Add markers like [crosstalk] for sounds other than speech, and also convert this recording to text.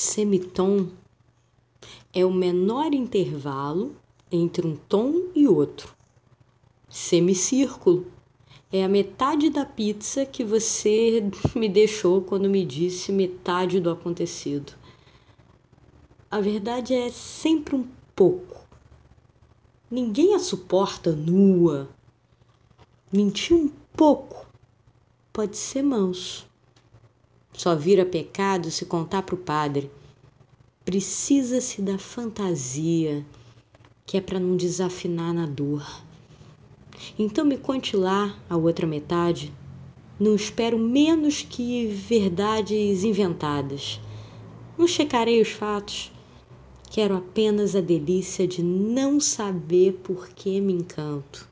Semitom é o menor intervalo entre um tom e outro. Semicírculo é a metade da pizza que você [laughs] me deixou quando me disse metade do acontecido. A verdade é sempre um pouco. Ninguém a suporta nua. Mentir um pouco pode ser manso. Só vira pecado se contar para o padre. Precisa-se da fantasia, que é para não desafinar na dor. Então me conte lá a outra metade. Não espero menos que verdades inventadas. Não checarei os fatos. Quero apenas a delícia de não saber por que me encanto.